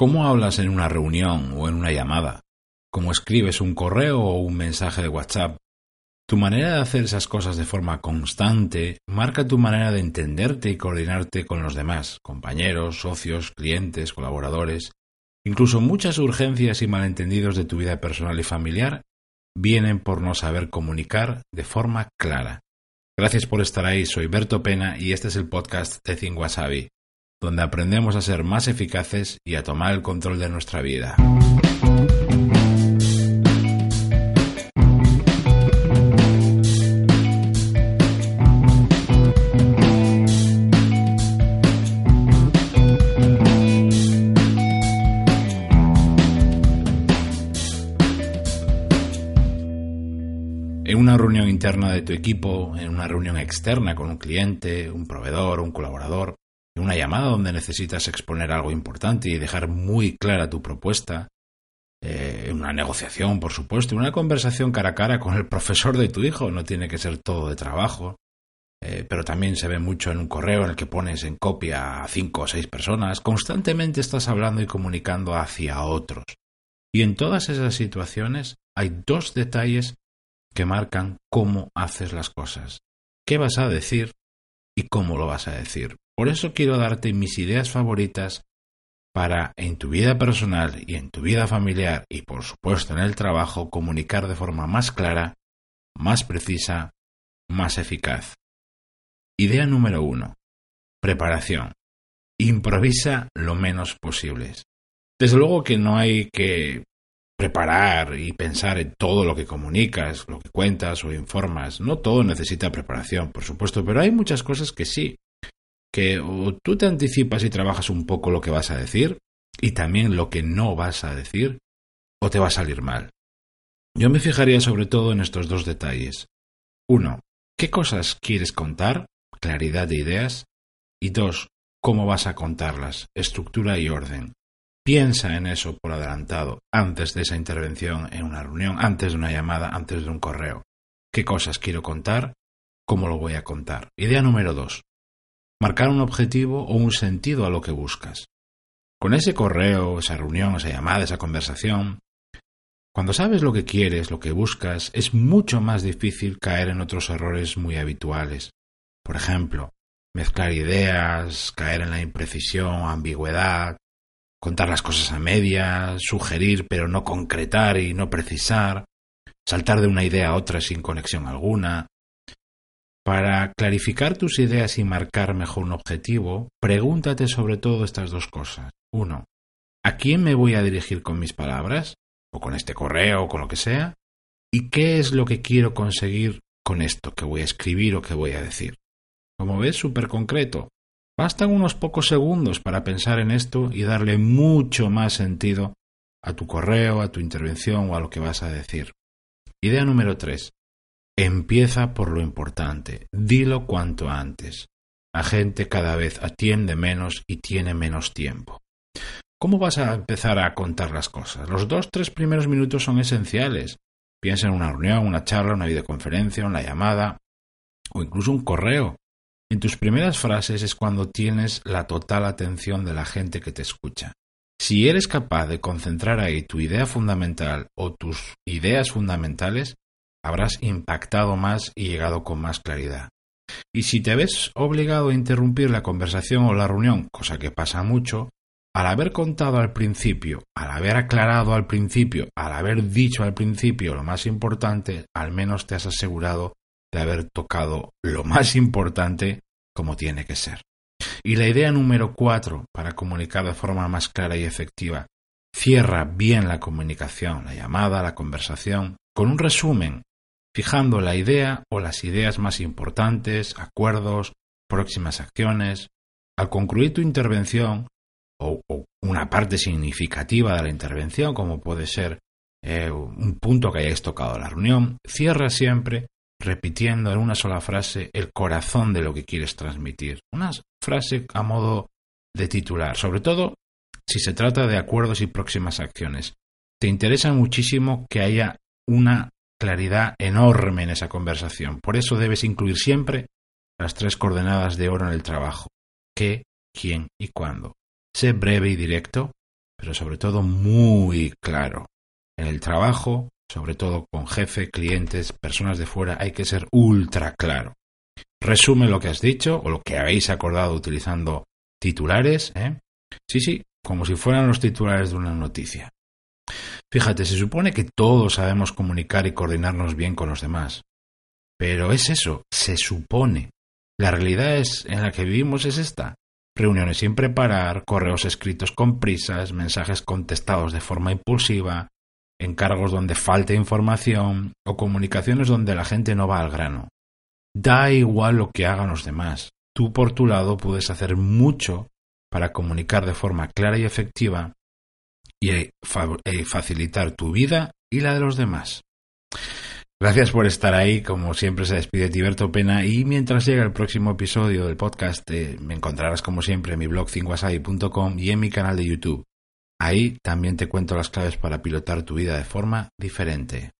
¿Cómo hablas en una reunión o en una llamada? ¿Cómo escribes un correo o un mensaje de WhatsApp? Tu manera de hacer esas cosas de forma constante marca tu manera de entenderte y coordinarte con los demás, compañeros, socios, clientes, colaboradores. Incluso muchas urgencias y malentendidos de tu vida personal y familiar vienen por no saber comunicar de forma clara. Gracias por estar ahí, soy Berto Pena y este es el podcast de Wasabi donde aprendemos a ser más eficaces y a tomar el control de nuestra vida. En una reunión interna de tu equipo, en una reunión externa con un cliente, un proveedor, un colaborador, una llamada donde necesitas exponer algo importante y dejar muy clara tu propuesta, eh, una negociación, por supuesto, una conversación cara a cara con el profesor de tu hijo, no tiene que ser todo de trabajo, eh, pero también se ve mucho en un correo en el que pones en copia a cinco o seis personas, constantemente estás hablando y comunicando hacia otros. Y en todas esas situaciones hay dos detalles que marcan cómo haces las cosas, qué vas a decir y cómo lo vas a decir. Por eso quiero darte mis ideas favoritas para en tu vida personal y en tu vida familiar y por supuesto en el trabajo comunicar de forma más clara, más precisa, más eficaz. Idea número uno. Preparación. Improvisa lo menos posible. Desde luego que no hay que preparar y pensar en todo lo que comunicas, lo que cuentas o informas. No todo necesita preparación, por supuesto, pero hay muchas cosas que sí que o tú te anticipas y trabajas un poco lo que vas a decir y también lo que no vas a decir, o te va a salir mal. Yo me fijaría sobre todo en estos dos detalles. Uno, ¿qué cosas quieres contar? Claridad de ideas. Y dos, ¿cómo vas a contarlas? Estructura y orden. Piensa en eso por adelantado, antes de esa intervención en una reunión, antes de una llamada, antes de un correo. ¿Qué cosas quiero contar? ¿Cómo lo voy a contar? Idea número dos marcar un objetivo o un sentido a lo que buscas. Con ese correo, esa reunión, esa llamada, esa conversación, cuando sabes lo que quieres, lo que buscas, es mucho más difícil caer en otros errores muy habituales. Por ejemplo, mezclar ideas, caer en la imprecisión, ambigüedad, contar las cosas a medias, sugerir pero no concretar y no precisar, saltar de una idea a otra sin conexión alguna, para clarificar tus ideas y marcar mejor un objetivo, pregúntate sobre todo estas dos cosas. Uno, ¿a quién me voy a dirigir con mis palabras? ¿O con este correo o con lo que sea? ¿Y qué es lo que quiero conseguir con esto que voy a escribir o que voy a decir? Como ves, súper concreto. Bastan unos pocos segundos para pensar en esto y darle mucho más sentido a tu correo, a tu intervención o a lo que vas a decir. Idea número tres. Empieza por lo importante, dilo cuanto antes. La gente cada vez atiende menos y tiene menos tiempo. ¿Cómo vas a empezar a contar las cosas? Los dos, tres primeros minutos son esenciales. Piensa en una reunión, una charla, una videoconferencia, una llamada o incluso un correo. En tus primeras frases es cuando tienes la total atención de la gente que te escucha. Si eres capaz de concentrar ahí tu idea fundamental o tus ideas fundamentales, habrás impactado más y llegado con más claridad. Y si te ves obligado a interrumpir la conversación o la reunión, cosa que pasa mucho, al haber contado al principio, al haber aclarado al principio, al haber dicho al principio lo más importante, al menos te has asegurado de haber tocado lo más importante como tiene que ser. Y la idea número cuatro para comunicar de forma más clara y efectiva. Cierra bien la comunicación, la llamada, la conversación, con un resumen fijando la idea o las ideas más importantes, acuerdos, próximas acciones. Al concluir tu intervención, o, una parte significativa de la intervención, como puede ser eh, un punto que hayáis tocado en la reunión, cierra siempre repitiendo en una sola frase el corazón de lo que quieres transmitir. Una frase a modo de titular, sobre todo si se trata de acuerdos y próximas acciones. Te interesa muchísimo que haya una claridad enorme en esa conversación. Por eso debes incluir siempre las tres coordenadas de oro en el trabajo. ¿Qué, quién y cuándo? Sé breve y directo, pero sobre todo muy claro. En el trabajo, sobre todo con jefe, clientes, personas de fuera, hay que ser ultra claro. Resume lo que has dicho o lo que habéis acordado utilizando titulares, ¿eh? Sí, sí, como si fueran los titulares de una noticia. Fíjate, se supone que todos sabemos comunicar y coordinarnos bien con los demás. Pero es eso, se supone. La realidad es en la que vivimos es esta. Reuniones sin preparar, correos escritos con prisas, mensajes contestados de forma impulsiva, encargos donde falta información o comunicaciones donde la gente no va al grano. Da igual lo que hagan los demás. Tú por tu lado puedes hacer mucho para comunicar de forma clara y efectiva y eh, eh, facilitar tu vida y la de los demás. Gracias por estar ahí, como siempre se despide Tiberto Pena y mientras llega el próximo episodio del podcast eh, me encontrarás como siempre en mi blog cinguasai.com y en mi canal de YouTube. Ahí también te cuento las claves para pilotar tu vida de forma diferente.